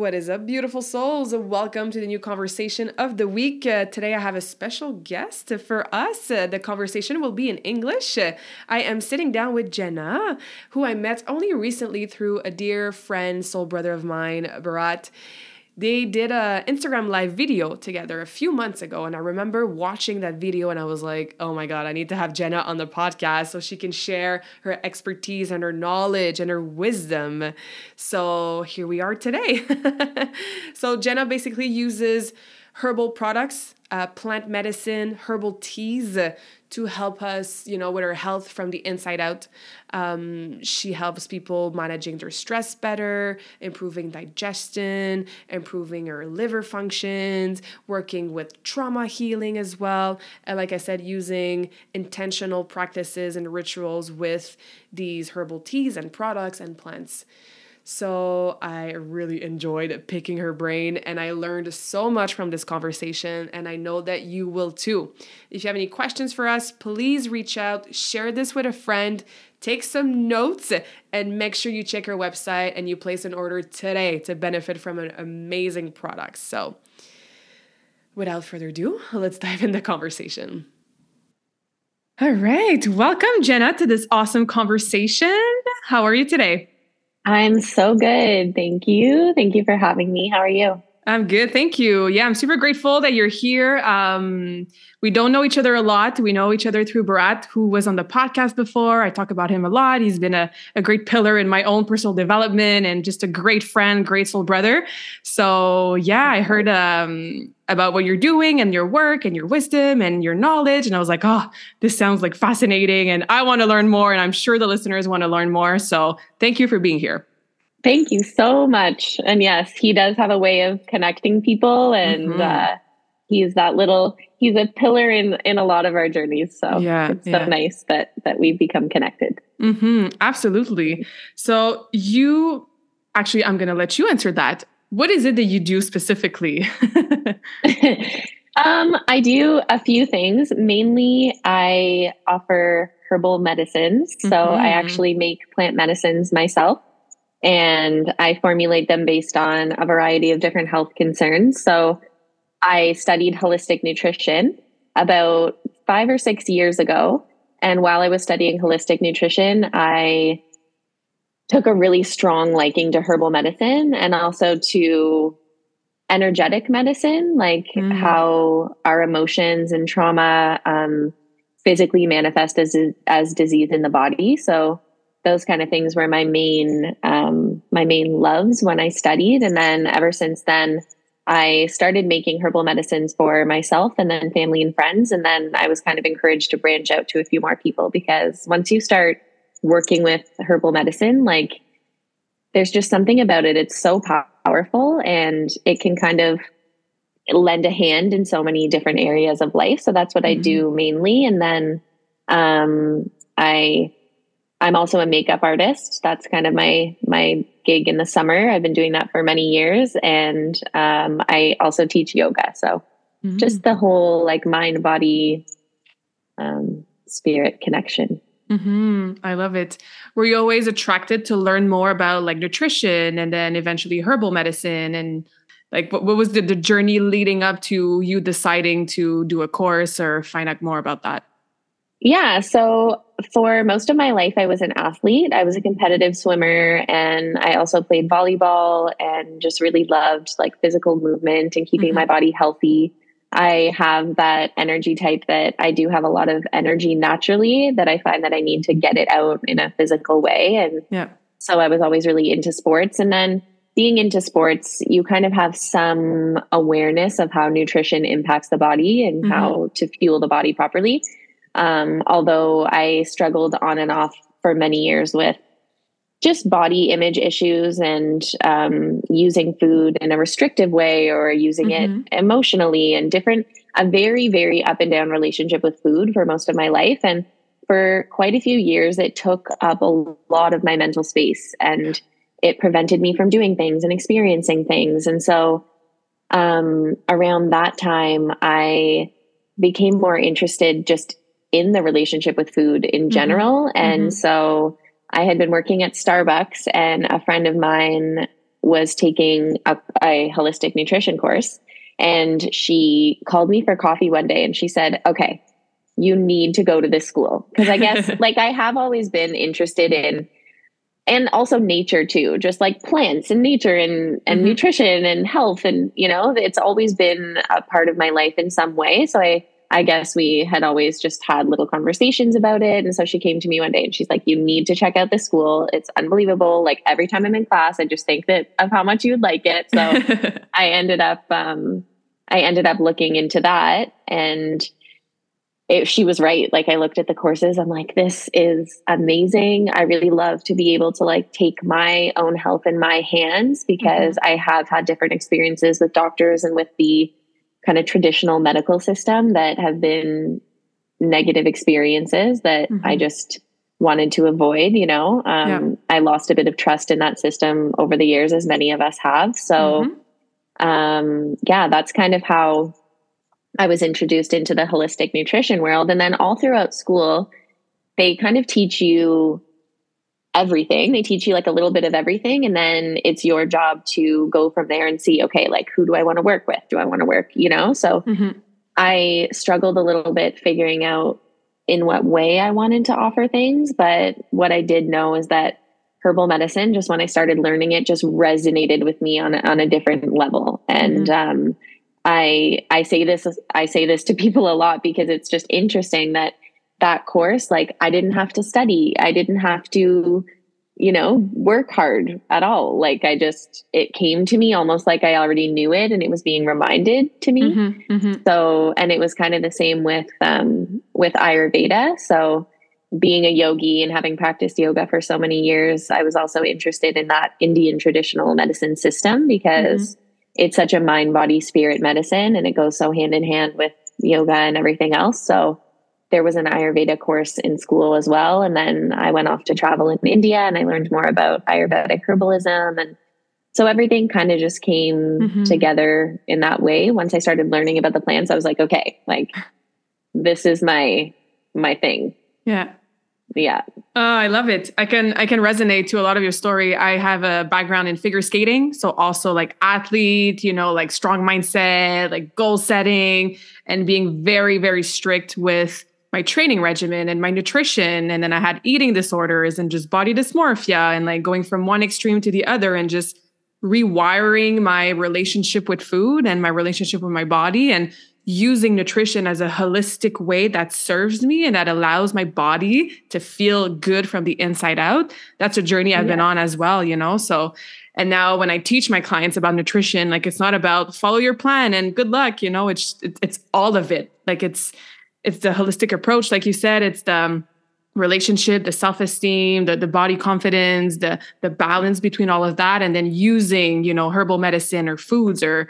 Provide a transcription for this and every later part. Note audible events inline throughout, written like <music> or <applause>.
What is up, beautiful souls? Welcome to the new conversation of the week. Uh, today, I have a special guest for us. Uh, the conversation will be in English. Uh, I am sitting down with Jenna, who I met only recently through a dear friend, soul brother of mine, Bharat they did a Instagram live video together a few months ago and I remember watching that video and I was like, "Oh my god, I need to have Jenna on the podcast so she can share her expertise and her knowledge and her wisdom." So, here we are today. <laughs> so, Jenna basically uses herbal products, uh, plant medicine, herbal teas to help us, you know, with our health from the inside out. Um, she helps people managing their stress better, improving digestion, improving her liver functions, working with trauma healing as well. And like I said, using intentional practices and rituals with these herbal teas and products and plants. So I really enjoyed picking her brain and I learned so much from this conversation and I know that you will too. If you have any questions for us, please reach out, share this with a friend, take some notes and make sure you check her website and you place an order today to benefit from an amazing product. So without further ado, let's dive in the conversation. All right, welcome Jenna to this awesome conversation. How are you today? I'm so good. Thank you. Thank you for having me. How are you? I'm good. Thank you. Yeah, I'm super grateful that you're here. Um, we don't know each other a lot. We know each other through Bharat, who was on the podcast before. I talk about him a lot. He's been a, a great pillar in my own personal development and just a great friend, great soul brother. So, yeah, I heard um, about what you're doing and your work and your wisdom and your knowledge. And I was like, oh, this sounds like fascinating. And I want to learn more. And I'm sure the listeners want to learn more. So, thank you for being here. Thank you so much. And yes, he does have a way of connecting people and mm-hmm. uh, he's that little he's a pillar in in a lot of our journeys. So yeah, it's yeah. so nice that that we've become connected. Mm-hmm. Absolutely. So you actually I'm gonna let you answer that. What is it that you do specifically? <laughs> um, I do a few things. Mainly I offer herbal medicines. So mm-hmm. I actually make plant medicines myself and I formulate them based on a variety of different health concerns. So I studied holistic nutrition about five or six years ago. And while I was studying holistic nutrition, I took a really strong liking to herbal medicine and also to energetic medicine, like mm. how our emotions and trauma um, physically manifest as as disease in the body. So those kind of things were my main um, my main loves when I studied, and then ever since then, I started making herbal medicines for myself and then family and friends, and then I was kind of encouraged to branch out to a few more people because once you start working with herbal medicine, like there's just something about it. It's so powerful, and it can kind of lend a hand in so many different areas of life. So that's what mm-hmm. I do mainly, and then um, I I'm also a makeup artist. That's kind of my my gig in the summer. I've been doing that for many years, and um, I also teach yoga. So mm-hmm. just the whole like mind body um, spirit connection. Mm-hmm. I love it. Were you always attracted to learn more about like nutrition and then eventually herbal medicine and like what, what was the, the journey leading up to you deciding to do a course or find out more about that? Yeah. So for most of my life, I was an athlete. I was a competitive swimmer and I also played volleyball and just really loved like physical movement and keeping mm-hmm. my body healthy. I have that energy type that I do have a lot of energy naturally that I find that I need to get it out in a physical way. And yeah. so I was always really into sports. And then being into sports, you kind of have some awareness of how nutrition impacts the body and mm-hmm. how to fuel the body properly. Um, although I struggled on and off for many years with just body image issues and um, using food in a restrictive way or using mm-hmm. it emotionally and different, a very, very up and down relationship with food for most of my life. And for quite a few years, it took up a lot of my mental space and it prevented me from doing things and experiencing things. And so um, around that time, I became more interested just in the relationship with food in mm-hmm. general. Mm-hmm. And mm-hmm. so I had been working at Starbucks, and a friend of mine was taking a, a holistic nutrition course. And she called me for coffee one day and she said, Okay, you need to go to this school. Because I guess, <laughs> like, I have always been interested in and also nature too just like plants and nature and and mm-hmm. nutrition and health and you know it's always been a part of my life in some way so i i guess we had always just had little conversations about it and so she came to me one day and she's like you need to check out this school it's unbelievable like every time i'm in class i just think that of how much you would like it so <laughs> i ended up um i ended up looking into that and it, she was right. Like I looked at the courses, I'm like, this is amazing. I really love to be able to like take my own health in my hands because mm-hmm. I have had different experiences with doctors and with the kind of traditional medical system that have been negative experiences that mm-hmm. I just wanted to avoid, you know. Um, yeah. I lost a bit of trust in that system over the years, as many of us have. So, mm-hmm. um, yeah, that's kind of how I was introduced into the holistic nutrition world. And then all throughout school, they kind of teach you everything. They teach you like a little bit of everything. And then it's your job to go from there and see, okay, like who do I want to work with? Do I want to work, you know? So mm-hmm. I struggled a little bit figuring out in what way I wanted to offer things. But what I did know is that herbal medicine, just when I started learning it, just resonated with me on, on a different level. And, mm-hmm. um, I I say this I say this to <laughs> people a lot because it's just interesting that that course like I didn't have to study. I didn't have to you know work hard at all. Like I just it came to me almost like I already knew it and it was being reminded to me. Mm-hmm, mm-hmm. So and it was kind of the same with um with Ayurveda. So being a yogi and having practiced yoga for so many years, I was also interested in that Indian traditional medicine system because mm-hmm it's such a mind body spirit medicine and it goes so hand in hand with yoga and everything else so there was an ayurveda course in school as well. And then i went off to travel in india and i learned more about ayurvedic herbalism. And so everything kind of just came mm-hmm. together in that way. Once i started learning about the plants i was like okay like this is my my thing. Yeah. Yeah. Oh, i love it. I can i can resonate to a lot of your story. I have a background in figure skating. So also like athlete you know like strong mindset like goal setting and being very very strict with my training regimen and my nutrition and then i had eating disorders and just body dysmorphia and like going from one extreme to the other and just rewiring my relationship with food and my relationship with my body and using nutrition as a holistic way that serves me and that allows my body to feel good from the inside out. That's a journey I've yeah. been on as well, you know? So, and now when I teach my clients about nutrition, like it's not about follow your plan and good luck, you know, it's, it's all of it. Like it's, it's the holistic approach. Like you said, it's the, um, relationship the self-esteem the, the body confidence the the balance between all of that and then using you know herbal medicine or foods or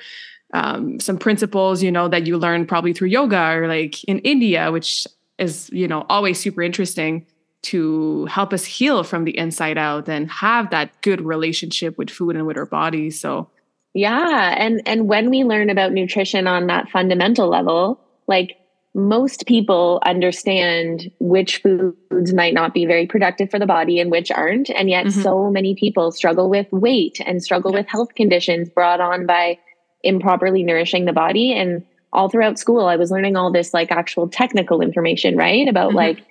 um, some principles, you know, that you learn probably through yoga or like in India, which is, you know, always super interesting to help us heal from the inside out and have that good relationship with food and with our bodies. So, yeah, and and when we learn about nutrition on that fundamental level, like most people understand which foods might not be very productive for the body and which aren't, and yet mm-hmm. so many people struggle with weight and struggle with health conditions brought on by improperly nourishing the body. And all throughout school i was learning all this like actual technical information right? About mm-hmm. like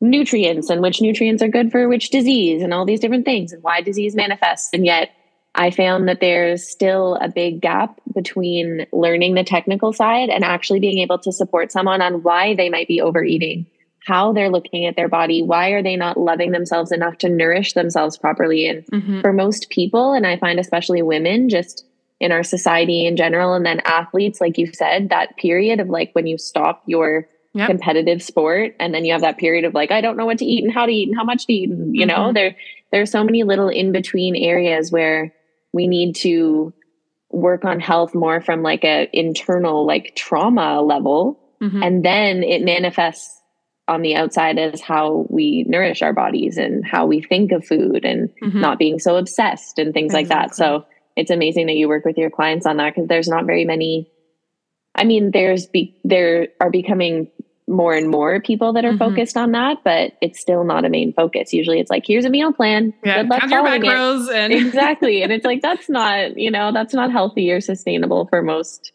nutrients and which nutrients are good for which disease and all these different things and why disease manifests. And yet i found that there's still a big gap between learning the technical side and actually being able to support someone on why they might be overeating how they're looking at their body. Why are they not loving themselves enough to nourish themselves properly? And mm-hmm. for most people, and I find especially women, just in our society in general, and then athletes, like you said, that period of like when you stop your yep. competitive sport and then you have that period of like, I don't know what to eat and how to eat and how much to eat. And, you mm-hmm. know, there there's so many little in between areas where we need to work on health more from like a internal like trauma level mm-hmm. and then it manifests on the outside as how we nourish our bodies and how we think of food and mm-hmm. not being so obsessed and things exactly. like that. So it's amazing that you work with your clients on that because there's not very many. I mean, there's be there are becoming more and more people that are mm-hmm. focused on that, but it's still not a main focus. Usually it's like, here's a meal plan. Yeah, Good luck your macros it. and <laughs> <laughs> exactly. and it's like that's not, you know, that's not healthy or sustainable for most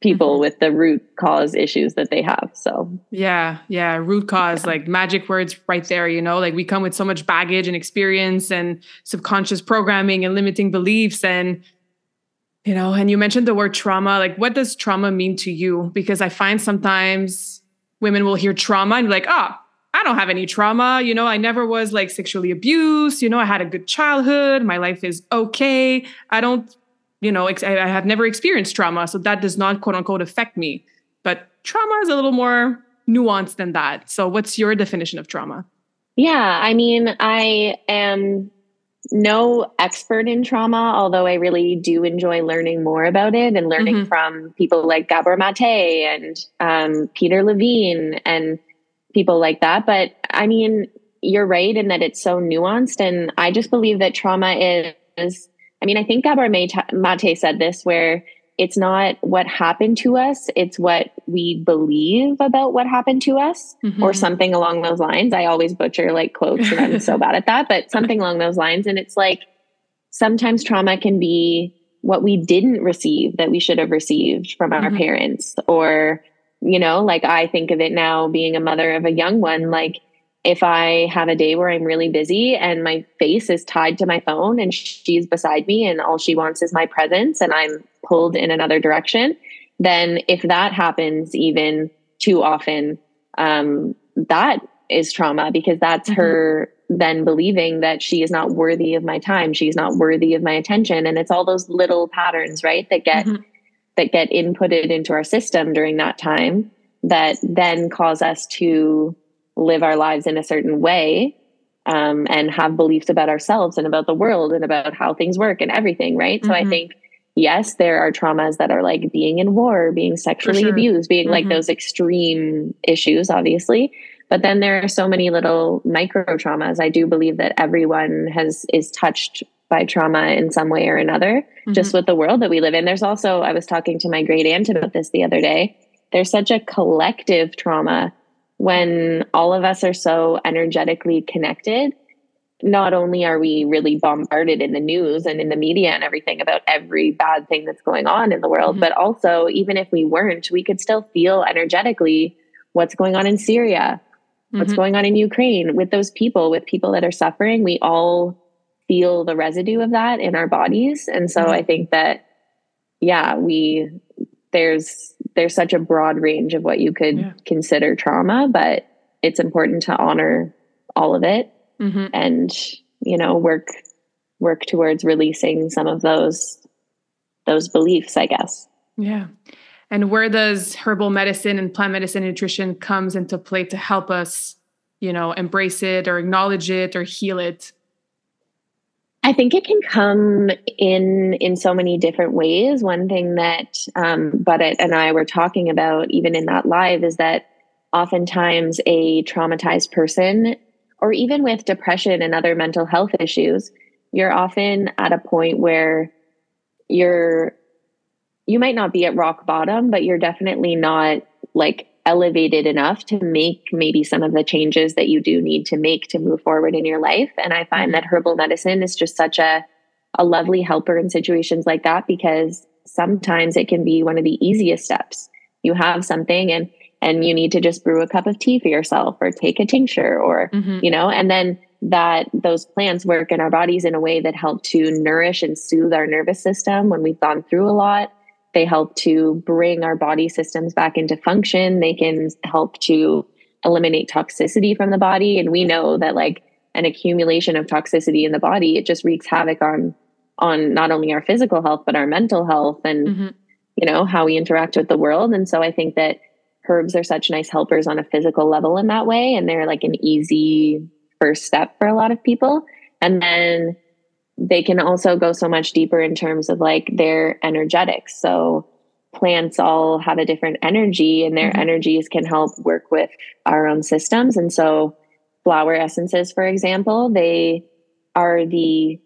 people mm-hmm. with the root cause issues that they have. So, yeah, yeah, root cause, like magic words right there, you know, like we come with so much baggage and experience and subconscious programming and limiting beliefs. And, you know, and you mentioned the word trauma. Like, what does trauma mean to you? Because I find sometimes women will hear trauma and be like, oh, I don't have any trauma. You know, I never was like sexually abused. You know, I had a good childhood. My life is okay. I don't you know, I have never experienced trauma, so that does not quote unquote affect me. But trauma is a little more nuanced than that. So, what's your definition of trauma? Yeah, I mean, I am no expert in trauma, although I really do enjoy learning more about it and learning mm-hmm. from people like Gabor Mate and um, Peter Levine and people like that. But I mean, you're right in that it's so nuanced. And I just believe that trauma is I mean, I think Gabor Mate said this where it's not what happened to us, it's what we believe about what happened to us, mm-hmm. or something along those lines. I always butcher like quotes and I'm so <laughs> bad at that, but something along those lines. And it's like sometimes trauma can be what we didn't receive that we should have received from our mm-hmm. parents, or, you know, like I think of it now being a mother of a young one, like if I have a day where I'm really busy and my face is tied to my phone and she's beside me and all she wants is my presence and I'm pulled in another direction, then if that happens even too often, um, that is trauma because that's mm-hmm. her then believing that she is not worthy of my time, she's not worthy of my attention, and it's all those little patterns, right, that get mm-hmm. that get inputted into our system during that time that then cause us to live our lives in a certain way um, and have beliefs about ourselves and about the world and about how things work and everything, right? Mm-hmm. So I mm-hmm. think, yes, there are traumas that are like being in war, being sexually sure. abused, being mm-hmm. like those extreme issues, obviously. But then there are so many little micro traumas. I do believe that everyone has is touched by trauma in some way or another, mm-hmm. just with the world that we live in. There's also, I was talking to my great aunt about this the other day. There's such a collective trauma when all of us are so energetically connected, not only are we really bombarded in the news and in the media and everything about every bad thing that's going on in the world, mm-hmm. but also, even if we weren't, we could still feel energetically what's going on in Syria, mm-hmm. what's going on in Ukraine with those people, with people that are suffering. We all feel the residue of that in our bodies. And so mm-hmm. I think that, yeah, we, there's there's such a broad range of what you could yeah. consider trauma, but it's important to honor all of it mm-hmm. and you know work work towards releasing some of those those beliefs, I guess. Yeah. And where does herbal medicine and plant medicine nutrition comes into play to help us, you know, embrace it or acknowledge it or heal it? I think it can come in in so many different ways. One thing that um, and I were talking about, even in that live, is that oftentimes a traumatized person, or even with depression and other mental health issues, you're often at a point where you're you might not be at rock bottom, but you're definitely not like elevated enough to make maybe some of the changes that you do need to make to move forward in your life. And I find mm-hmm. that herbal medicine is just such a, a lovely helper in situations like that because sometimes it can be one of the easiest steps. You have something and and you need to just brew a cup of tea for yourself or take a tincture or mm-hmm. you know and then that those plants work in our bodies in a way that help to nourish and soothe our nervous system when we've gone through a lot they help to bring our body systems back into function. They can help to eliminate toxicity from the body. And we know that like an accumulation of toxicity in the body, it just wreaks havoc on on not only our physical health but our mental health and mm-hmm. you know how we interact with the world. And so I think that herbs are such nice helpers on a physical level in that way, and they're like an easy first step for a lot of people. And then they can also go so much deeper in terms of like their energetics. So plants all have a different energy and their mm-hmm. energies can help work with our own systems. And so flower essences, for example, they are the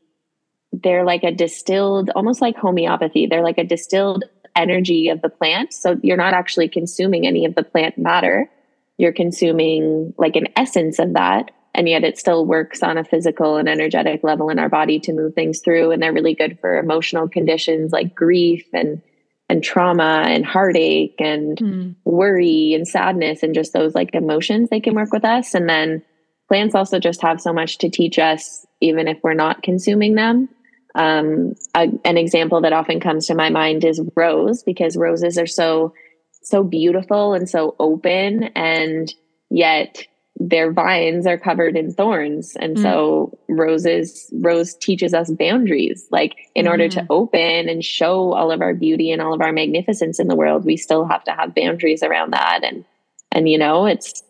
they're like a distilled, almost like homeopathy. They're like a distilled energy of the plant. So you're not actually consuming any of the plant matter. You're consuming like an essence of that and yet it still works on a physical and energetic level in our body to move things through. And they're really good for emotional conditions like grief and and trauma and heartache and mm. worry and sadness and just those like emotions they can work with us. And then plants also just have so much to teach us even if we're not consuming them. Um, a, an example that often comes to my mind is rose because roses are so so beautiful and so open and yet their vines are covered in thorns and mm. so roses rose teaches us boundaries like in mm. order to mm. open and show all of our beauty and all of our magnificence in the world we still have to have boundaries around that and and you know it's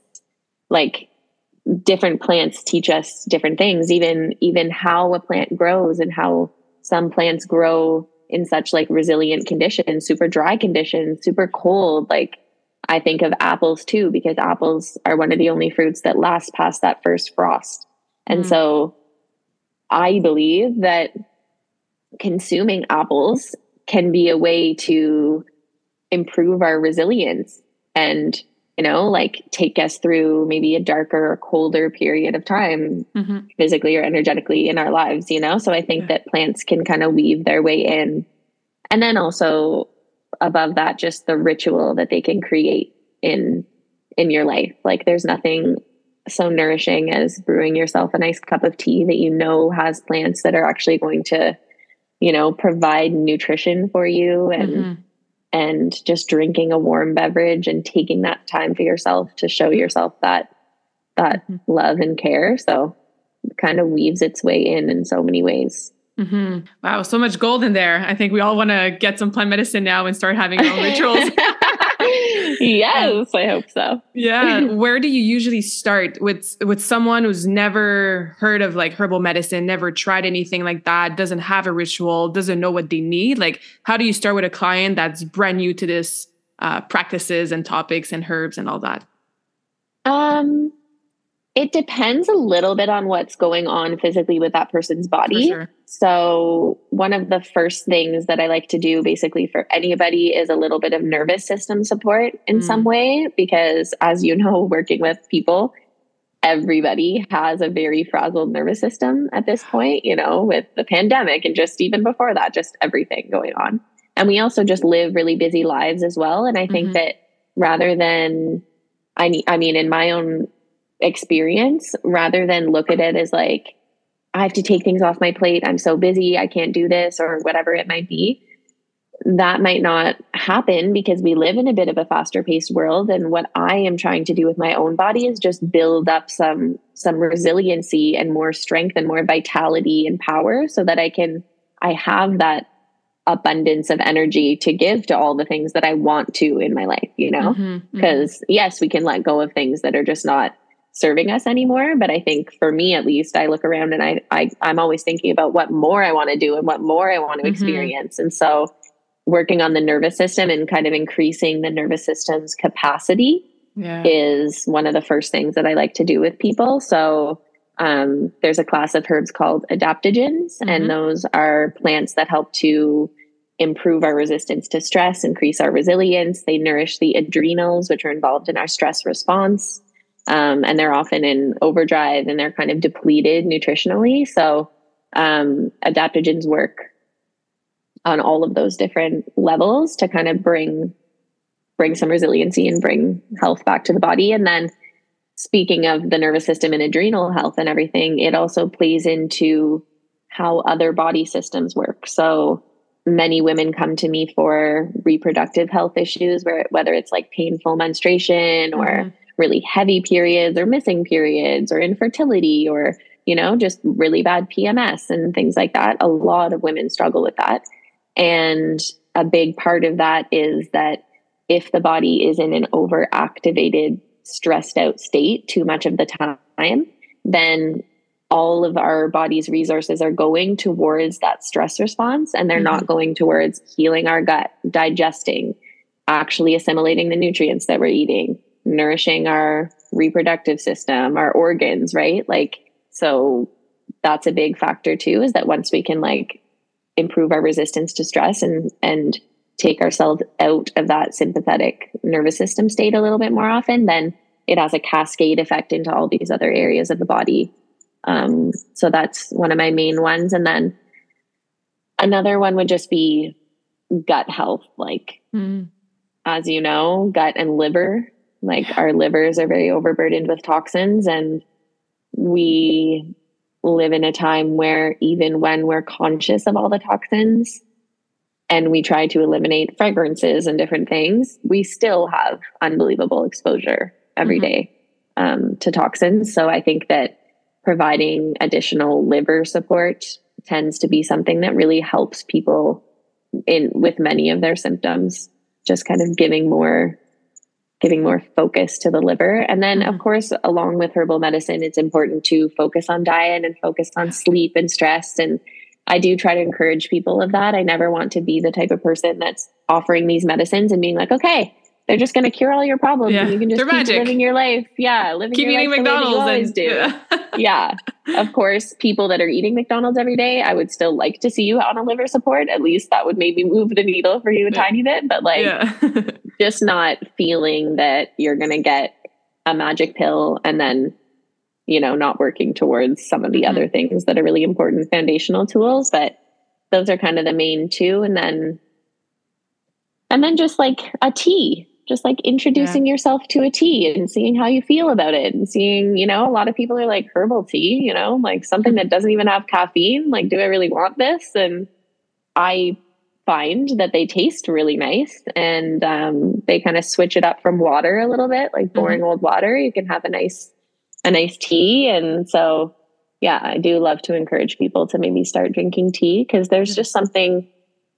like different plants teach us different things even even how a plant grows and how some plants grow in such like resilient conditions super dry conditions super cold like I think of apples too, because apples are one of the only fruits that last past that first frost. And mm. so I believe that consuming apples can be a way to improve our resilience and you know like take us through maybe a darker or colder period of time mm-hmm. physically or energetically in our lives you know so i think yeah. that plants can kind of weave their way in and then also above that just the ritual that they can create in in your life like there's nothing so nourishing as brewing yourself a nice cup of tea that you know has plants that are actually going to you know provide nutrition for you and mm-hmm. and just drinking a warm beverage and taking that time for yourself to show yourself that that mm-hmm. love and care so it kind of weaves its way in in so many ways Mm-hmm. Wow, so much gold in there. I think we all want to get some plant medicine now and start having our own rituals. <laughs> <laughs> yes, I hope so. yeah. <laughs> Where do you usually start with with someone who's never heard of like herbal medicine, never tried anything like that, doesn't have a ritual, doesn't know what they need? Like, how do you start with a client that's brand new to this uh, practices and topics and herbs and all that? Um, it depends a little bit on what's going on physically with that person's body. Sure. So, one of the first things that I like to do basically for anybody is a little bit of nervous system support in mm. some way, because as you know, <laughs> working with people, everybody has a very frazzled nervous system at this point, you know, with the pandemic and just even before that, just everything going on. And we also just live really busy lives as well. And I think mm-hmm. that rather than, I, I mean, in my own experience rather than look at it as like, I have to take things off my plate. I'm so busy. I can't do this or whatever it might be. That might not happen because we live in a bit of a faster paced world. And what I am trying to do with my own body is just build up some, some resiliency and more strength and more vitality and power so that I can, I have that abundance of energy to give to all the things that I want to in my life, you know? Because mm-hmm, mm-hmm. yes, we can let go of things that are just not serving us anymore. But I think for me, at least, I look around and I, I I'm always thinking about what more I want to do and what more I want to mm-hmm. experience. And so working on the nervous system and kind of increasing the nervous system's capacity yeah. is one of the first things that I like to do with people. So um, there's a class of herbs called adaptogens, mm-hmm. and those are plants that help to improve our resistance to stress, increase our resilience. They nourish the adrenals, which are involved in our stress response um, and they're often in overdrive and they're kind of depleted nutritionally. So um, adaptogens work on all of those different levels to kind of bring bring some resiliency and bring health back to the body. And then speaking of the nervous system and adrenal health and everything, it also plays into how other body systems work. So many women come to me for reproductive health issues where whether it's like painful menstruation or mm-hmm really heavy periods or missing periods or infertility or, you know, just really bad PMS and things like that. A lot of women struggle with that. And a big part of that is that if the body is in an overactivated, stressed out state too much of the time, then all of our body's resources are going towards that stress response and they're mm-hmm. not going towards healing our gut, digesting, actually assimilating the nutrients that we're eating, nourishing our reproductive system, our organs, right? Like, so that's a big factor too, is that once we can like improve our resistance to stress and, and take ourselves out of that sympathetic nervous system state a little bit more often, then it has a cascade effect into all these other areas of the body um, so that's one of my main ones. And then another one would just be gut health. Like, mm. as you know, gut and liver, like our livers are very overburdened with toxins. And we live in a time where even when we're conscious of all the toxins, and we try to eliminate fragrances and different things, we still have unbelievable exposure every mm-hmm. day um, to toxins. So I think that providing additional liver support tends to be something that really helps people in with many of their symptoms just kind of giving more giving more focus to the liver and then of mm-hmm. course along with herbal medicine it's important to focus on diet and focus on sleep and stress and I do try to encourage people of that. I never want to be the type of person that's offering these medicines and being like, okay, they're just going to cure all your problems yeah. and you can just keep magic. living your life. Yeah. Living keep your eating life McDonald's. The always do. Yeah. <laughs> yeah. Of course, people that are eating McDonald's every day, I would still like to see you on a liver support. At least that would maybe move the needle for you a yeah. tiny bit, but like <laughs> just not feeling that you're going to get a magic pill and then you know not working towards some of the mm-hmm. other things that are really important foundational tools but those are kind of the main two and then and then just like a tea just like introducing yeah. yourself to a tea and seeing how you feel about it and seeing, you know, a lot of people are like herbal tea, you know, like something that doesn't even have caffeine. Like, do I really want this? And I find that they taste really nice and um, they kind of switch it up from water a little bit, like mm-hmm. boring mm-hmm. old water. You can have a nice, a nice tea. And so, yeah, I do love to encourage people to maybe start drinking tea because there's mm-hmm. just something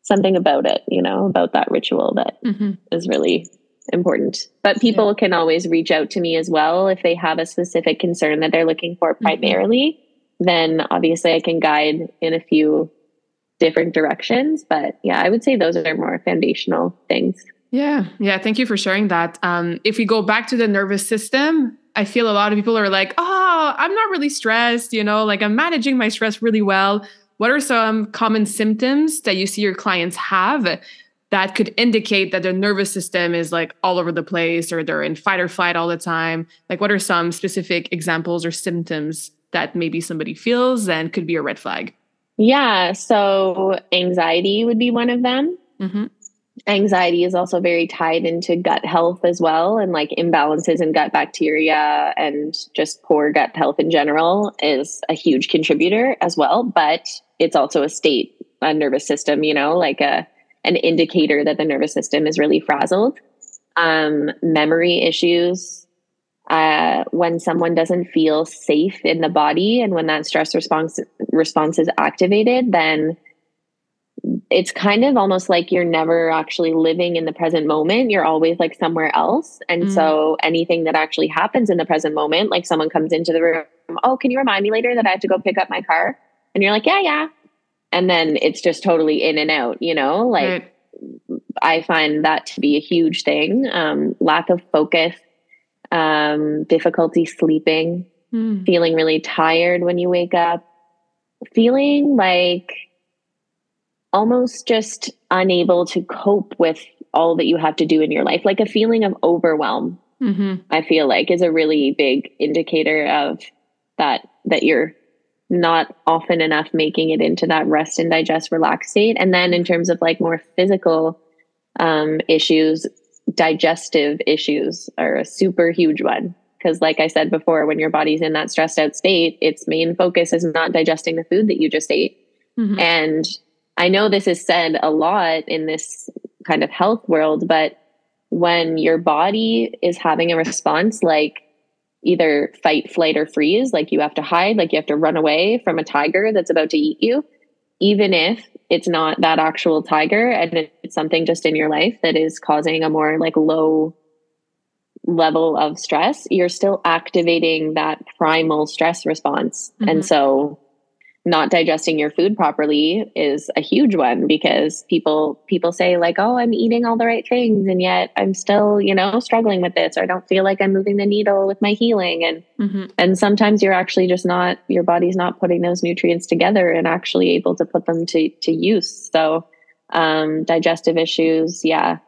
something about it, you know, about that ritual that mm-hmm. is really important. But people yeah. can always reach out to me as well if they have a specific concern that they're looking for mm-hmm. primarily. Mm-hmm. Then obviously I can guide in a few different directions. But yeah, I would say those are more foundational things. Yeah. Yeah. Thank you for sharing that. Um, if we go back to the nervous system, I feel a lot of people are like, oh, I'm not really stressed, you know, like I'm managing my stress really well. What are some common symptoms that you see your clients have that could indicate that their nervous system is like all over the place or they're in fight or flight all the time? Like, what are some specific examples or symptoms that maybe somebody feels and could be a red flag? Yeah. So, anxiety would be one of them. Mm-hmm. Anxiety is also very tied into gut health as well, and like imbalances in gut bacteria and just poor gut health in general is a huge contributor as well. But it's also a state, a nervous system, you know, like a an indicator that the nervous system is really frazzled. Um, memory issues, uh, when someone doesn't feel safe in the body and when that stress response response is activated, then it's kind of almost like you're never actually living in the present moment. You're always like somewhere else. And mm. so anything that actually happens in the present moment, like someone comes into the room, oh, can you remind me later that I have to go pick up my car? And you're like, yeah, yeah and then it's just totally in and out you know like right. i find that to be a huge thing um, lack of focus um, difficulty sleeping mm. feeling really tired when you wake up feeling like almost just unable to cope with all that you have to do in your life like a feeling of overwhelm mm-hmm. i feel like is a really big indicator of that that you're not often enough making it into that rest and digest relax state. And then in terms of like more physical um, issues digestive issues are a super huge one. Because like i said before when your body's in that stressed out state its main focus is not digesting the food that you just ate. Mm-hmm. and i know this is said a lot in this kind of health world but when your body is having a response like either fight, flight, or freeze, like you have to hide, like you have to run away from a tiger that's about to eat you, even if it's not that actual tiger and it's something just in your life that is causing a more like low level of stress, you're still activating that primal stress response. Mm-hmm. And so not digesting your food properly is a huge one because people people say like oh i'm eating all the right things and yet i'm still you know struggling with this or i don't feel like i'm moving the needle with my healing. And mm-hmm. and sometimes you're actually just not your body's not putting those nutrients together and actually able to put them to to use. So um digestive issues yeah.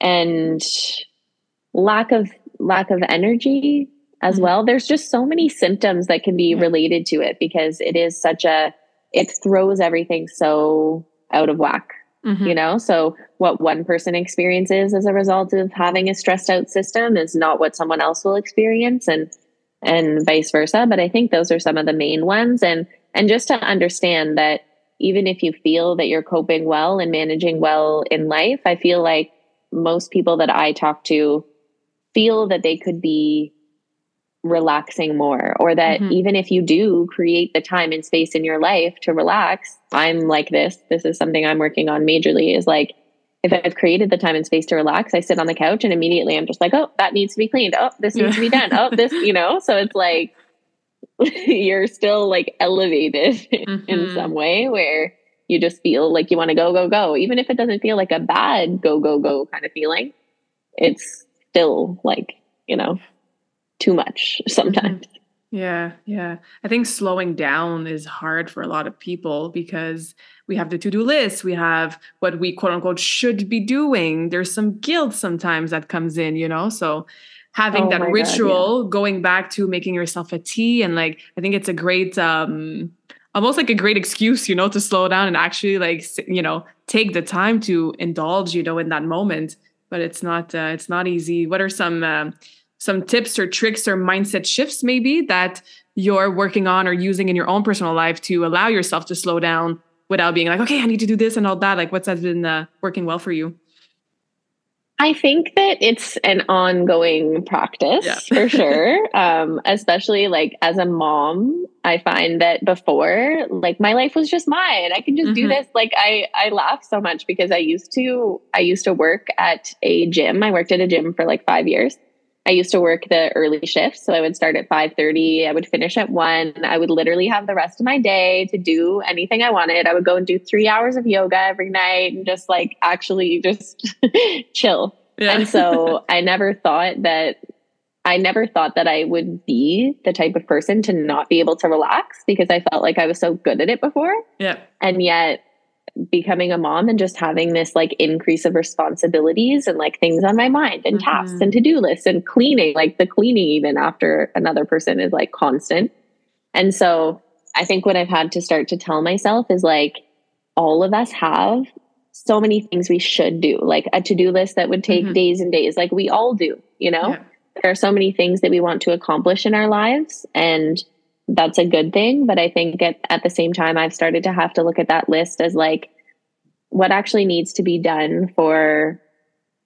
And lack of lack of energy as mm-hmm. well. There's just so many symptoms that can be related to it because it is such a, it throws everything so out of whack, mm-hmm. you know? So, what one person experiences as a result of having a stressed out system is not what someone else will experience, and and vice versa. But I think those are some of the main ones. And, and just to understand that even if you feel that you're coping well and managing well in life, I feel like most people that I talk to feel that they could be relaxing more or that mm-hmm. even if you do create the time and space in your life to relax i'm like this this is something i'm working on majorly is like if i've created the time and space to relax i sit on the couch and immediately i'm just like oh that needs to be cleaned. Oh this needs to be done. Oh this <laughs> you know? So it's like <laughs> you're still like elevated <laughs> mm-hmm. in some way where you just feel like you want to go go go. Even if it doesn't feel like a bad go go go kind of feeling it's still like you know too much sometimes. Yeah, yeah. I think slowing down is hard for a lot of people because we have the to do list, we have what we quote unquote should be doing. There's some guilt sometimes that comes in, you know? So having oh that ritual, God, yeah. going back to making yourself a tea, and like, I think it's a great, um, almost like a great excuse, you know, to slow down and actually like, you know, take the time to indulge, you know, in that moment. But it's not, uh, it's not easy. What are some, uh, some tips or tricks or mindset shifts maybe that you're working on or using in your own personal life to allow yourself to slow down without being like okay i need to do this and all that like what's that been uh, working well for you I think that it's an ongoing practice yeah. for <laughs> sure. Um, especially like as a mom, I find that before, like my life was just mine. I can just mm-hmm. do this. Like I, I laugh so much because I used to, I used to work at a gym. I worked at a gym for like five years. I used to work the early shift, so I would start at 5:30, I would finish at 1. I would literally have the rest of my day to do anything I wanted. I would go and do 3 hours of yoga every night and just like actually just <laughs> chill. Yeah. And so I never thought that I never thought that I would be the type of person to not be able to relax because I felt like I was so good at it before. Yeah. And yet becoming a mom and just having this like increase of responsibilities and like things on my mind and mm-hmm. tasks and to-do lists and cleaning like the cleaning even after another person is like constant and so i think what i've had to start to tell myself is like all of us have so many things we should do like a to-do list that would take mm-hmm. days and days like we all do you know yeah. there are so many things that we want to accomplish in our lives and that's a good thing. But I think at, at the same time, I've started to have to look at that list as like what actually needs to be done for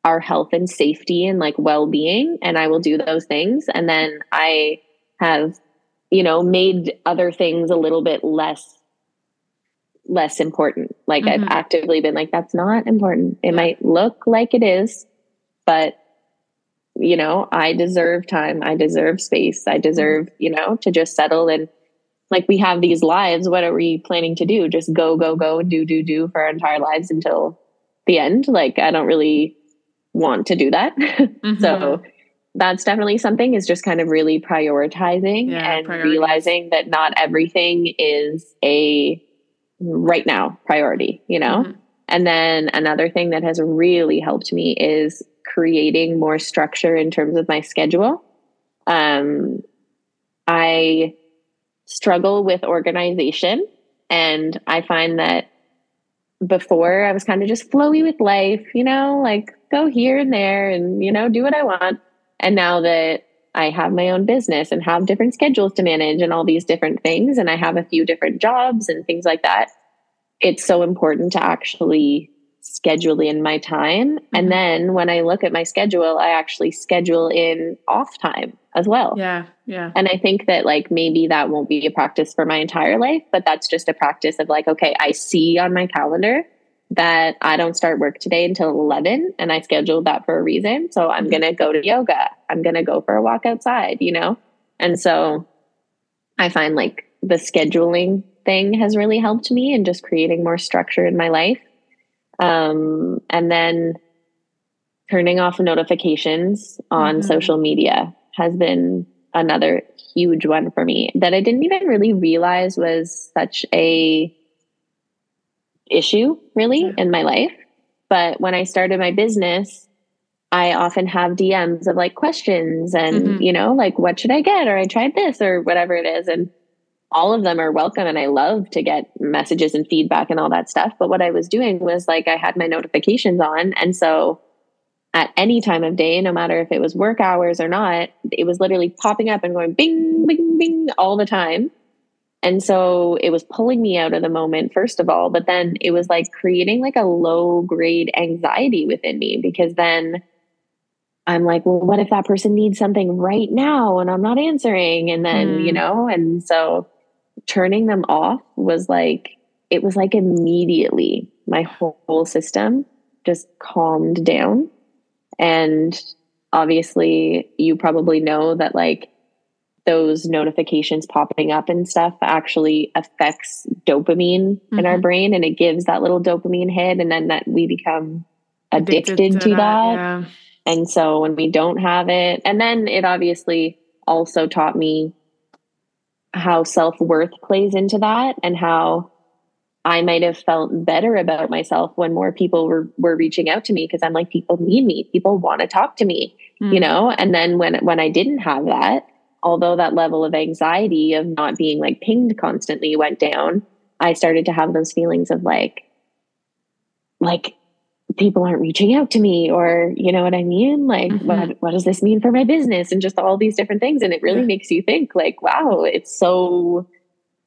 our health and safety and like well being. And I will do those things. And then I have, you know, made other things a little bit less less important. Like mm-hmm. I've actively been like, that's not important. It might look like it is, but you know, I deserve time. I deserve space. I deserve, you know, to just settle and like we have these lives. What are we planning to do? Just go, go, go, do, do, do for our entire lives until the end. Like I don't really want to do that. <laughs> Mm-hmm. so that's definitely something is just kind of really prioritizing yeah, and priorities. realizing that not everything is a right now priority, you know? Mm-hmm. And then another thing that has really helped me is creating more structure in terms of my schedule. Um, I struggle with organization, and I find that before I was kind of just flowy with life, you know, like go here and there and, you know, do what I want. And now that I have my own business and have different schedules to manage and all these different things, and I have a few different jobs and things like that, it's so important to actually schedule in my time. Mm-hmm. And then when I look at my schedule, I actually schedule in off time as well. Yeah. Yeah. And I think that like maybe that won't be a practice for my entire life, but that's just a practice of like, okay, I see on my calendar that I don't start work today until 11 and I scheduled that for a reason. So I'm mm-hmm. going to go to yoga. I'm going to go for a walk outside, you know? And so I find like the scheduling thing has really helped me and just creating more structure in my life. Um, and then turning off notifications on mm-hmm. social media has been another huge one for me that I didn't even really realize was such a issue really in my life. But when I started my business, I often have DMs of like questions and, mm-hmm. you know, like, what should I get? Or I tried this or whatever it is. And all of them are welcome. And I love to get messages and feedback and all that stuff. But what I was doing was like, I had my notifications on. And so at any time of day, no matter if it was work hours or not, it was literally popping up and going bing, bing, bing all the time. And so it was pulling me out of the moment, first of all, but then it was like creating like a low grade anxiety within me because then I'm like, well, what if that person needs something right now and I'm not answering? And then, mm. you know, and so turning them off was like, it was like immediately my whole system just calmed down. And obviously, you probably know that like those notifications popping up and stuff actually affects dopamine mm-hmm. in our mm-hmm. brain and it gives that little dopamine hit and then that we become addicted, addicted to, to, that, that. Yeah. and so when we don't have it and then it obviously also taught me how self-worth plays into that and how I might have felt better about myself when more people were were reaching out to me because I'm like people need me people want to talk to me mm. you know and then when when I didn't have that although that level of anxiety of not being like pinged constantly went down, I started to have those feelings of like, like people aren't reaching out to me or you know what i mean like mm-hmm. what what does this mean for my business and just all these different things and it really yeah. makes you think like wow it's so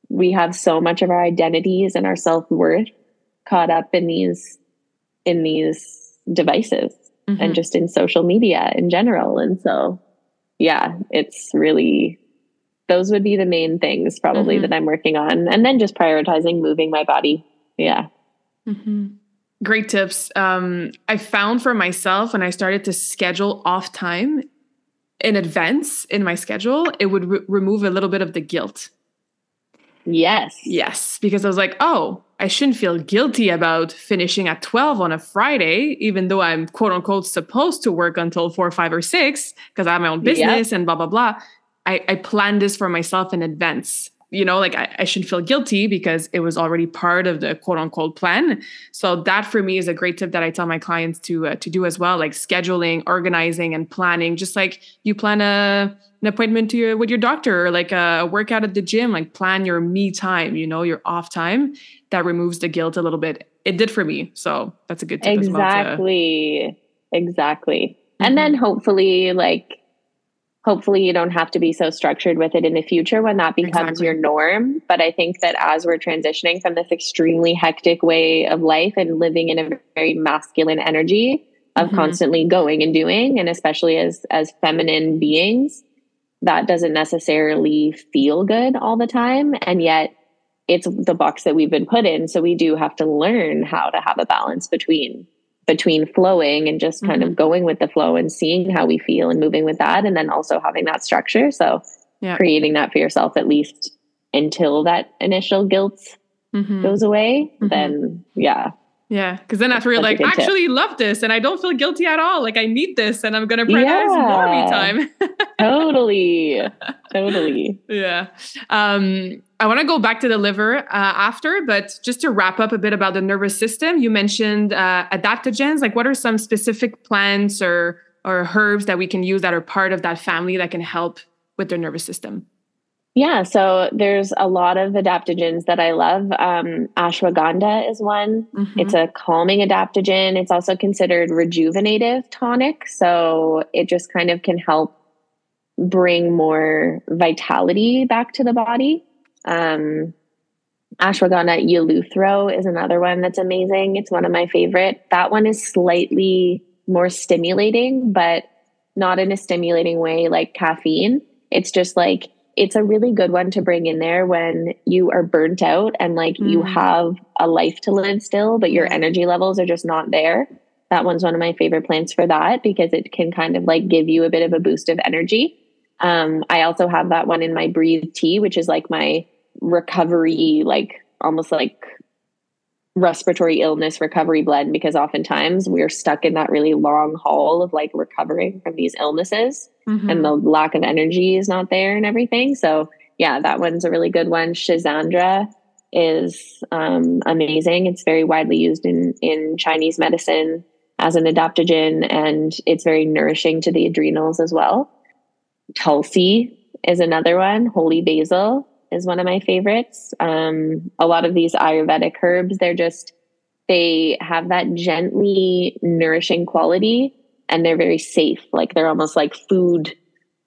we have so much of our identities and our self-worth caught up in these in these devices mm-hmm. and just in social media in general and so yeah, it's really those would be the main things probably mm-hmm. that I'm working on. And then just prioritizing moving my body. Yeah. Mm-hmm. Great tips. Um, I found for myself when I started to schedule off time in advance in my schedule, it would re- remove a little bit of the guilt. Yes. Yes. Because I was like, oh, I shouldn't feel guilty about finishing at 12 on a Friday, even though I'm quote unquote supposed to work until four, five, or six because I have my own business yep. and blah, blah, blah. I, I planned this for myself in advance. You know, like I, I shouldn't feel guilty because it was already part of the quote unquote plan. So that for me is a great tip that I tell my clients to uh, to do as well, like scheduling, organizing, and planning. Just like you plan a an appointment to your with your doctor or like a workout at the gym, like plan your me time. You know, your off time, that removes the guilt a little bit. It did for me. So that's a good tip exactly. Well to... Exactly. Mm-hmm. And then hopefully like hopefully you don't have to be so structured with it in the future when that becomes exactly. your norm. But I think that as we're transitioning from this extremely hectic way of life and living in a very masculine energy of mm-hmm. constantly going and doing, and especially as as feminine beings, that doesn't necessarily feel good all the time. And yet it's the box that we've been put in so we do have to learn how to have a balance between between flowing and just kind mm-hmm. of going with the flow and seeing how we feel and moving with that and then also having that structure so yeah. creating that for yourself at least until that initial guilt mm-hmm. goes away mm-hmm. then yeah yeah, because then after you're like, actually tip. love this and I don't feel guilty at all. Like I need this and I'm gonna prioritize yeah. more me time. <laughs> totally. <laughs> Totally. Yeah. Um, I want to go back to the liver uh, after, but just to wrap up a bit about the nervous system, you mentioned uh, adaptogens. Like, what are some specific plants or or herbs that we can use that are part of that family that can help with their nervous system? Yeah, so there's a lot of adaptogens that I love. Um, ashwagandha is one. Mm-hmm. It's a calming adaptogen. It's also considered rejuvenative tonic. So it just kind of can help bring more vitality back to the body. Um, ashwagandha eleuthero is another one that's amazing. It's one of my favorite. That one is slightly more stimulating, but not in a stimulating way like caffeine. It's just like it's a really good one to bring in there when you are burnt out and like mm. you have a life to live still, but your energy levels are just not there. That one's one of my favorite plants for that because it can kind of like give you a bit of a boost of energy. Um, I also have that one in my breathe tea, which is like my recovery, like almost like respiratory illness recovery blend because oftentimes we're stuck in that really long haul of like recovering from these illnesses mm-hmm. and the lack of energy is not there and everything. So yeah, that one's a really good one. Schisandra is um, amazing. It's very widely used in in Chinese medicine as an adaptogen, and it's very nourishing to the adrenals as well. Tulsi is another one. Holy basil is one of my favorites. Um, a lot of these Ayurvedic herbs, they're just, they have that gently nourishing quality and they're very safe. Like they're almost like food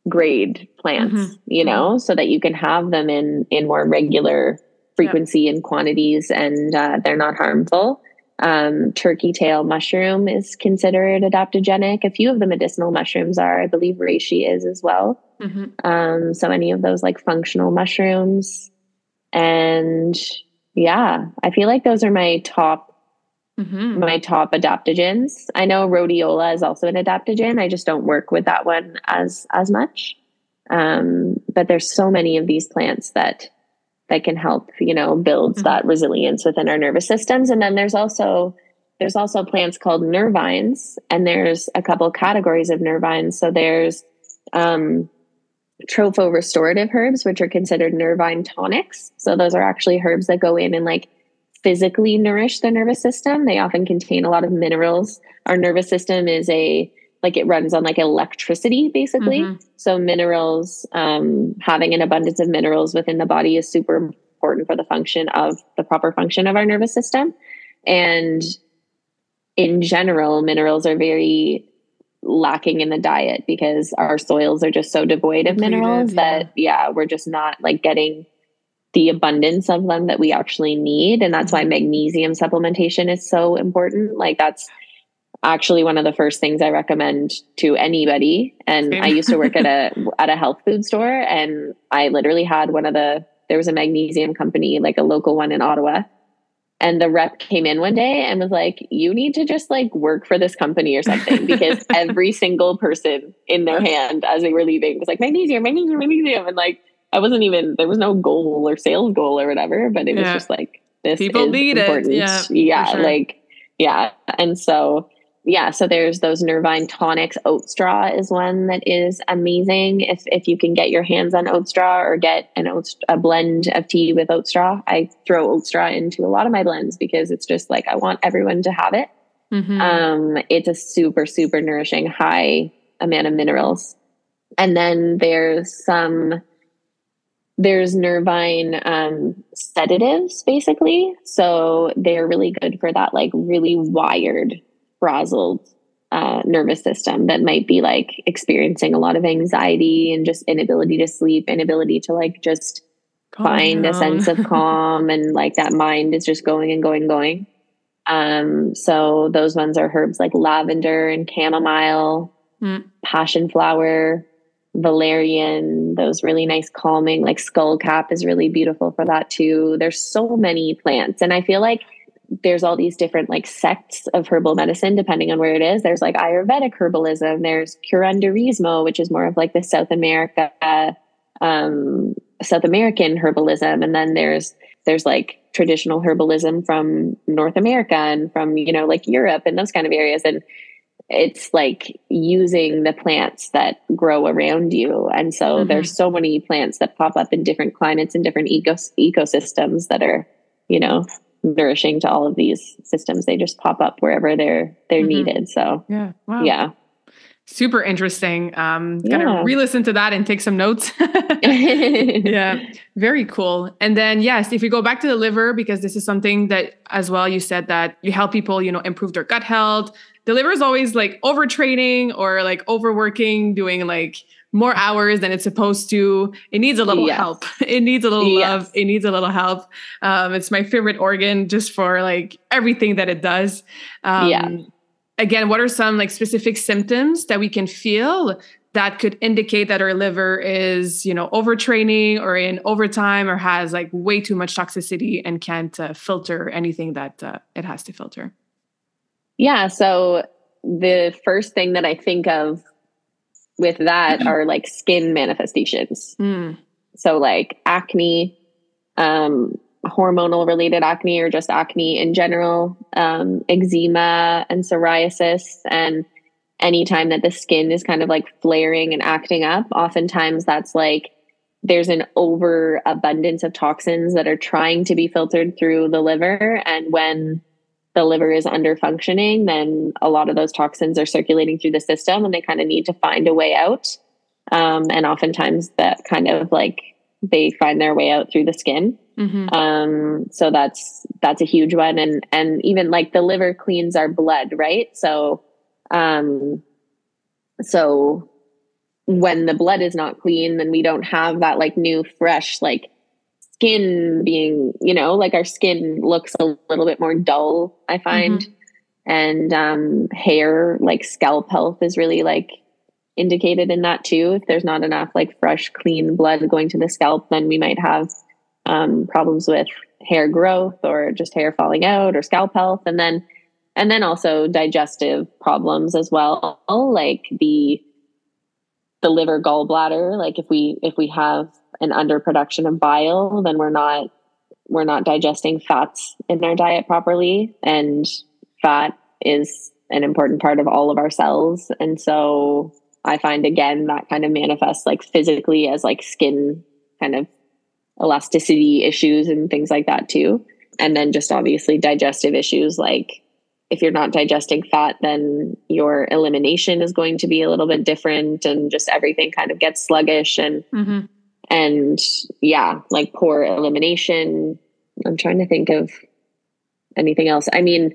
grade plants, mm-hmm. you know, mm-hmm. so that you can have them in, in more regular frequency and quantities and uh, they're not harmful. Um, turkey tail mushroom is considered adaptogenic. A few of the medicinal mushrooms are, I believe reishi is as well. Mm-hmm. Um, so any of those like functional mushrooms. And yeah, I feel like those are my top Mm-hmm. my top adaptogens. I know rhodiola is also an adaptogen. I just don't work with that one as as much. Um, but there's so many of these plants that that can help, you know, build mm-hmm. that resilience within our nervous systems. And then there's also there's also plants called nervines, and there's a couple categories of nervines. So there's um, tropho restorative herbs, which are considered nervine tonics. So those are actually herbs that go in and like physically nourish the nervous system. They often contain a lot of minerals. Our nervous system is a like it runs on like electricity basically mm-hmm. so minerals um, having an abundance of minerals within the body is super important for the function of the proper function of our nervous system and in general minerals are very lacking in the diet because our soils are just so devoid of minerals yeah. that yeah we're just not like getting the abundance of them that we actually need and that's why mm-hmm. magnesium supplementation is so important like that's actually one of the first things I recommend to anybody. And Same. I used to work at a <laughs> at a health food store and I literally had one of the there was a magnesium company, like a local one in Ottawa. And the rep came in one day and was like, You need to just like work for this company or something <laughs> because every single person in their hand as they were leaving was like, Magnesium, magnesium, magnesium. And like, I wasn't even, there was no goal or sales goal or whatever, but it yeah. was just like, this people need important. it. Yeah, yeah sure. like, yeah. And so yeah, so there's those Nervine tonics. Oat straw is one that is amazing. If if you can get your hands on oat straw or get an oat a blend of tea with oat straw, I throw oat straw into a lot of my blends because it's just like I want everyone to have it. Mm-hmm. Um, it's a super super nourishing, high amount of minerals. And then there's some there's nervine um, sedatives basically so they're really good for that like really wired frazzled uh, nervous system that might be like experiencing a lot of anxiety and just inability to sleep, inability to like just calm find down. a sense of <laughs> calm and like that mind is just going and going, and going. Um, so those ones are herbs like lavender and chamomile, mm. passion flower, valerian, those really nice calming, like skullcap is really beautiful for that too. There's so many plants. And I feel like there's all these different like sects of herbal medicine depending on where it is. There's like Ayurvedic herbalism. There's curanderismo, which is more of like the South America, um, South American herbalism, and then there's there's like traditional herbalism from North America and from you know like Europe and those kind of areas. And it's like using the plants that grow around you. And so mm-hmm. there's so many plants that pop up in different climates and different ecos- ecosystems that are you know nourishing to all of these systems. They just pop up wherever they're they're mm-hmm. needed. So yeah, wow. yeah. Super interesting. Um, yeah. gotta re-listen to that and take some notes. <laughs> yeah, very cool. And then yes, if we go back to the liver, because this is something that as well you said that you help people, you know, improve their gut health. The liver is always like overtraining or like overworking, doing like more hours than it's supposed to. It needs a little yes. help. <laughs> It needs a little yes. love. It needs a little help. Um, it's my favorite organ just for like everything that it does. Um, yeah. Again, what are some like specific symptoms that we can feel that could indicate that our liver is, you know, overtraining or in overtime or has like way too much toxicity and can't uh, filter anything that uh, it has to filter? Yeah. So the first thing that I think of with that mm-hmm. are like skin manifestations. Mm. So like acne, um, hormonal related acne or just acne in general, um, eczema and psoriasis and anytime that the skin is kind of like flaring and acting up, oftentimes that's like there's an overabundance of toxins that are trying to be filtered through the liver. And when the liver is under functioning, then a lot of those toxins are circulating through the system and they kind of need to find a way out. Um, and oftentimes that kind of like they find their way out through the skin. Mm-hmm. Um, so that's that's a huge one. And and even like the liver cleans our blood, right? So um, so when the blood is not clean, then we don't have that like new, fresh, like skin being, you know, like our skin looks a little bit more dull, I find. Mm-hmm. And um, hair, like scalp health, is really like indicated in that too. If there's not enough like fresh, clean blood going to the scalp, then we might have um, problems with hair growth or just hair falling out or scalp health. And then and then also digestive problems as well like the the liver gallbladder like if we if we have an underproduction of bile then we're not we're not digesting fats in our diet properly. And fat is an important part of all of our cells. And so i find again that kind of manifests like physically as like skin kind of elasticity issues and things like that too. And then just obviously digestive issues like if you're not digesting fat, then your elimination is going to be a little bit different and just everything kind of gets sluggish and mm-hmm. And yeah, like poor elimination. I'm trying to think of anything else. I mean,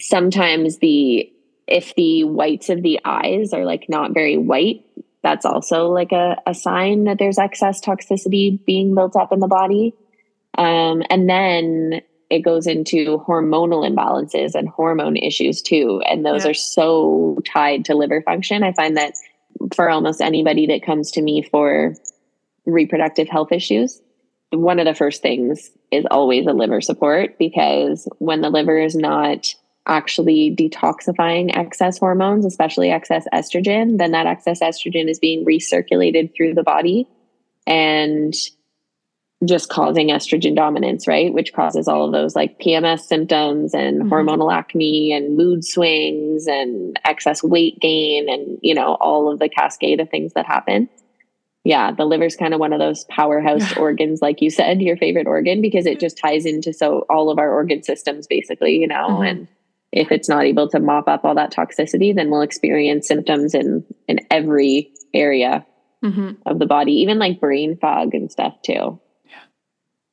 sometimes the if the whites of the eyes are like not very white, that's also like a, a sign that there's excess toxicity being built up in the body. Um, and then it goes into hormonal imbalances and hormone issues too. And those yeah. are so tied to liver function. I find that for almost anybody that comes to me for reproductive health issues, one of the first things is always a liver support because when the liver is not actually detoxifying excess hormones, especially excess estrogen, then that excess estrogen is being recirculated through the body. And just causing estrogen dominance, right? Which causes all of those like PMS symptoms and mm-hmm. hormonal acne and mood swings and excess weight gain and, you know, all of the cascade of things that happen. Yeah, the liver's kind of one of those powerhouse <laughs> organs, like you said, your favorite organ, because it just ties into so all of our organ systems basically, you know, mm-hmm. and if it's not able to mop up all that toxicity, then we'll experience symptoms in in every area mm-hmm. of the body, even like brain fog and stuff too yeah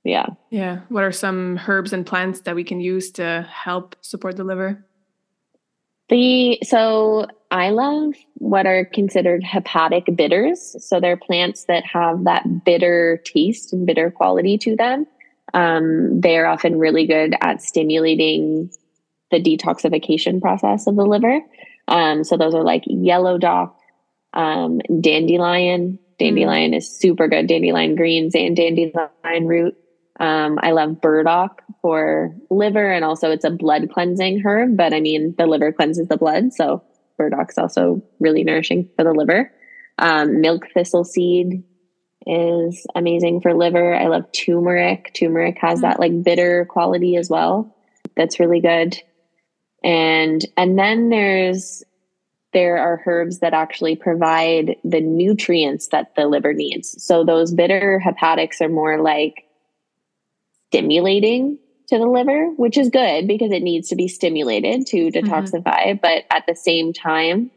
yeah Yeah. what are some herbs and plants that we can use to help support the liver the so i love what are considered hepatic bitters. So they're plants that have that bitter taste and bitter quality to them. Um, they're often really good at stimulating the detoxification process of the liver. Um, so those are like yellow dock um, dandelion. Dandelion mm. is super good. Dandelion greens and dandelion root. Um, I love burdock for liver, and also it's a blood cleansing herb. But I mean, the liver cleanses the blood, so burdock's also really nourishing for the liver. Um, milk thistle seed is amazing for liver. I love turmeric. Turmeric has mm-hmm. that like bitter quality as well. That's really good. And and then there's there are herbs that actually provide the nutrients that the liver needs. So those bitter hepatics are more like stimulating to the liver, which is good because it needs to be stimulated to detoxify. Mm-hmm. But at the same time,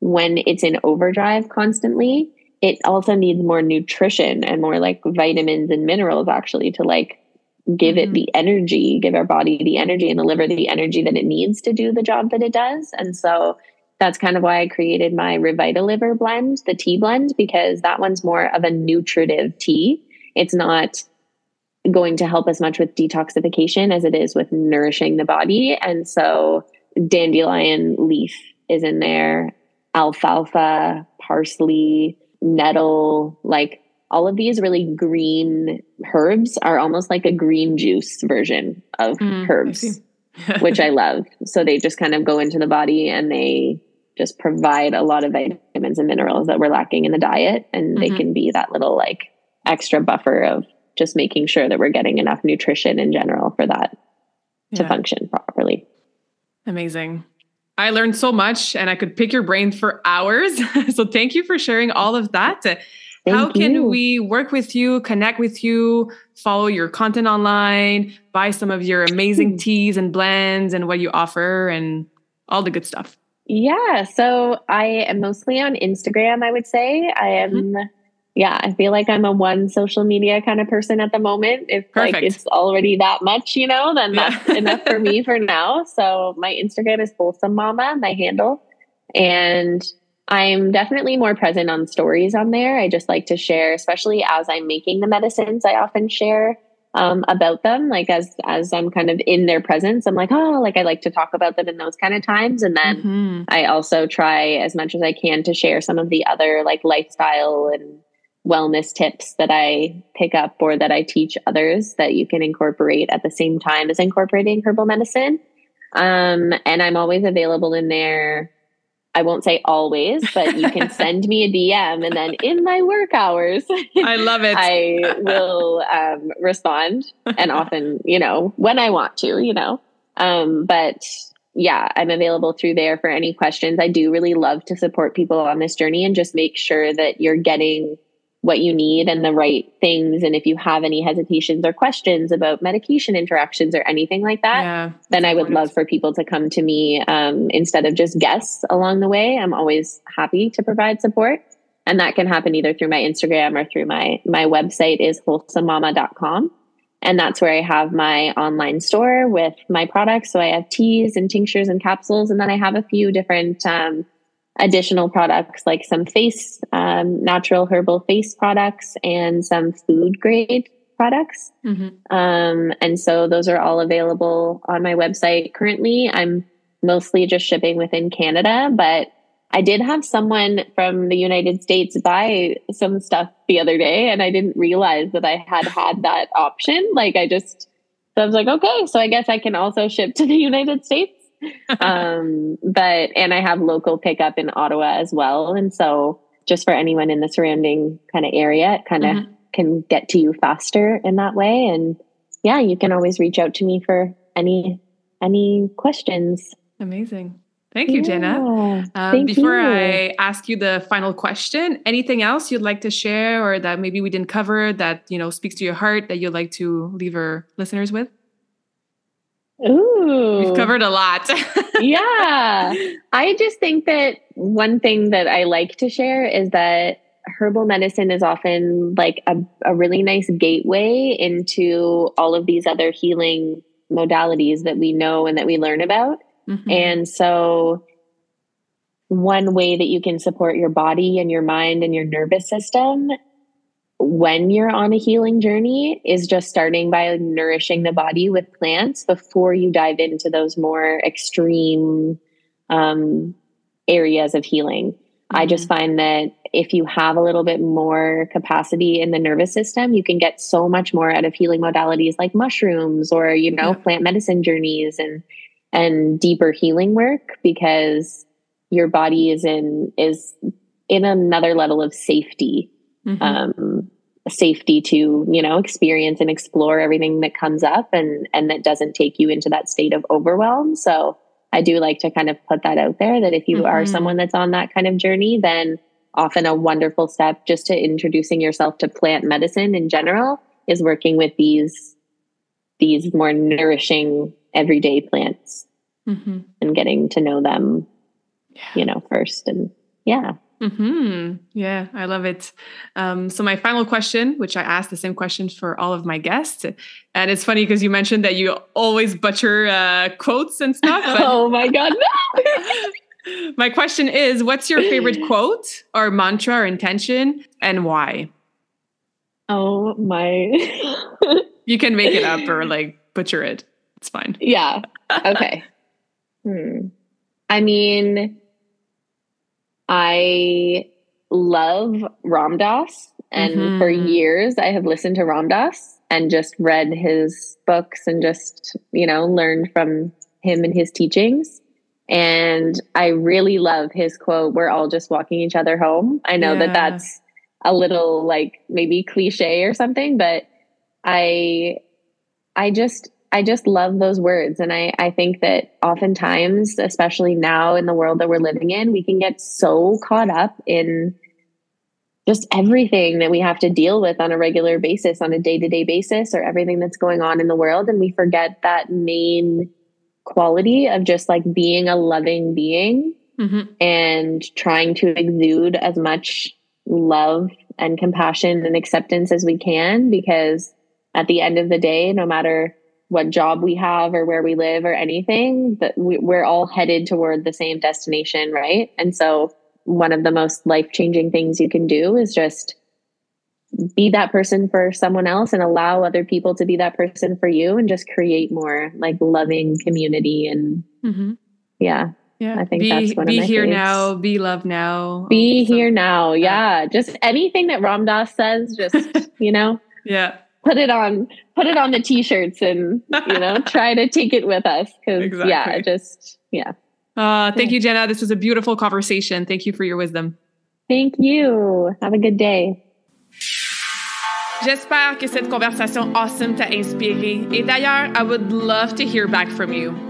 when it's in overdrive constantly, it also needs more nutrition and more like vitamins and minerals actually to like give mm-hmm. it the energy, give our body the energy and the liver the energy that it needs to do the job that it does. And so that's kind of why I created my Revitaliver blend, the tea blend, because that one's more of a nutritive tea. It's not going to help as much with detoxification as it is with nourishing the body. And so dandelion leaf is in there, alfalfa, parsley, nettle, like all of these really green herbs are almost like a green juice version of mm, herbs, <laughs> which I love. So they just kind of go into the body and they just provide a lot of vitamins and minerals that we're lacking in the diet. And mm-hmm. they can be that little like extra buffer of just making sure that we're getting enough nutrition in general for that yeah. to function properly. Amazing. I learned so much and I could pick your brain for hours. <laughs> so thank you for sharing all of that. Thank How can you. we work with you, connect with you, follow your content online, buy some of your amazing <laughs> teas and blends and what you offer and all the good stuff? Yeah, so I am mostly on Instagram, I would say. I am mm-hmm. Yeah, I feel like I'm a one social media kind of person at the moment. If Perfect. like it's already that much, you know, then that's yeah. enough for me for now. So my Instagram is wholesome mama, my handle. And I'm definitely more present on stories on there. I just like to share, especially as I'm making the medicines. I often share um, about them, like as as I'm kind of in their presence. I'm like, oh, like I like to talk about them in those kind of times. And then mm-hmm. I also try as much as I can to share some of the other like lifestyle and wellness tips that I pick up or that I teach others that you can incorporate at the same time as incorporating herbal medicine. Um, and I'm always available in there I won't say always, but you can <laughs> send me a DM and then in my work hours, <laughs> I love it. I will um, respond and <laughs> often, you know, when I want to, you know. Um, but yeah, I'm available through there for any questions. I do really love to support people on this journey and just make sure that you're getting what you need and the right things. And if you have any hesitations or questions about medication interactions or anything like that, yeah, then I would love for people to come to me um, instead of just guests along the way. I'm always happy to provide support. And that can happen either through my Instagram or through my my website is wholesomemama.com. And that's where I have my online store with my products. So I have teas and tinctures and capsules. And then I have a few different um, additional products like some face um, natural herbal face products and some food grade products. Mm-hmm. um, and so those are all available on my website currently. I'm mostly just shipping within canada but i did have someone from the united states buy some stuff the other day and i didn't realize that i had had that option. Like i just so i was like okay so i guess i can also ship to the <laughs> united states <laughs> um, but and I have local pickup in Ottawa as well, and so just for anyone in the surrounding kind of area, it kind of mm-hmm. can get to you faster in that way. And yeah, you can always reach out to me for any any questions. Amazing. Thank you, yeah, Jenna. Um, before you. I ask you the final question, anything else you'd like to share or that maybe we didn't cover that you know speaks to your heart that you'd like to leave our listeners with? Ooh. We've covered a lot. <laughs> yeah. I just think that one thing that I like to share is that herbal medicine is often like a, a really nice gateway into all of these other healing modalities that we know and that we learn about. Mm-hmm. And so, one way that you can support your body and your mind and your nervous system when you're on a healing journey is just starting by nourishing the body with plants before you dive into those more extreme um, areas of healing. Mm-hmm. I just mm-hmm. find that if you have a little bit more capacity in the nervous system, you can get so much more out of healing modalities like mushrooms or, you know, yeah. plant medicine journeys and and deeper healing work because your body is in is in another level of safety mm-hmm. um, safety to you know experience and explore everything that comes up and and that doesn't take you into that state of overwhelm so i do like to kind of put that out there that if you mm-hmm. are someone that's on that kind of journey then often a wonderful step just to introducing yourself to plant medicine in general is working with these these more nourishing everyday plants mm-hmm. and getting to know them yeah. you know first and yeah Hmm. Yeah, I love it. Um, so my final question, which I ask the same question for all of my guests, and it's funny because you mentioned that you always butcher uh, quotes and stuff. <laughs> oh my god! <laughs> My question is what's your favorite <laughs> quote or mantra or intention and why? Oh my. you can make it up or like butcher it. It's fine. Yeah. Okay. hmm. I mean, I love Ram Dass, and mm-hmm. for years I have listened to Ram Dass and just read his books and just, you know, learned from him and his teachings. And I really love his quote, We're all just walking each other home. I know yeah. that that's a little like maybe cliche or something, but I, I just, I just love those words. And I, I think that oftentimes, especially now in the world that we're living in, we can get so caught up in just everything that we have to deal with on a regular basis, on a day to day basis, or everything that's going on in the world. And we forget that main quality of just like being a loving being mm-hmm. and trying to exude as much love and compassion and acceptance as we can. Because at the end of the day, no matter what job we have or where we live or anything, that we, we're all headed toward the same destination, right? And so, one of the most life changing things you can do is just be that person for someone else and allow other people to be that person for you and just create more like loving community and mm-hmm. yeah yeah i think be, that's one be of my here faves. now be loved now be here now yeah. yeah just anything that Ram Dass says just <laughs> you know yeah put it on put it on the t-shirts and you know <laughs> try to take it with us because exactly. yeah just yeah. Uh thank you jenna. This was a beautiful conversation. Thank you for your wisdom. Thank you. Have a good day. J'espère que cette conversation awesome t'a inspiré. Et d'ailleurs, I would love to hear back from you.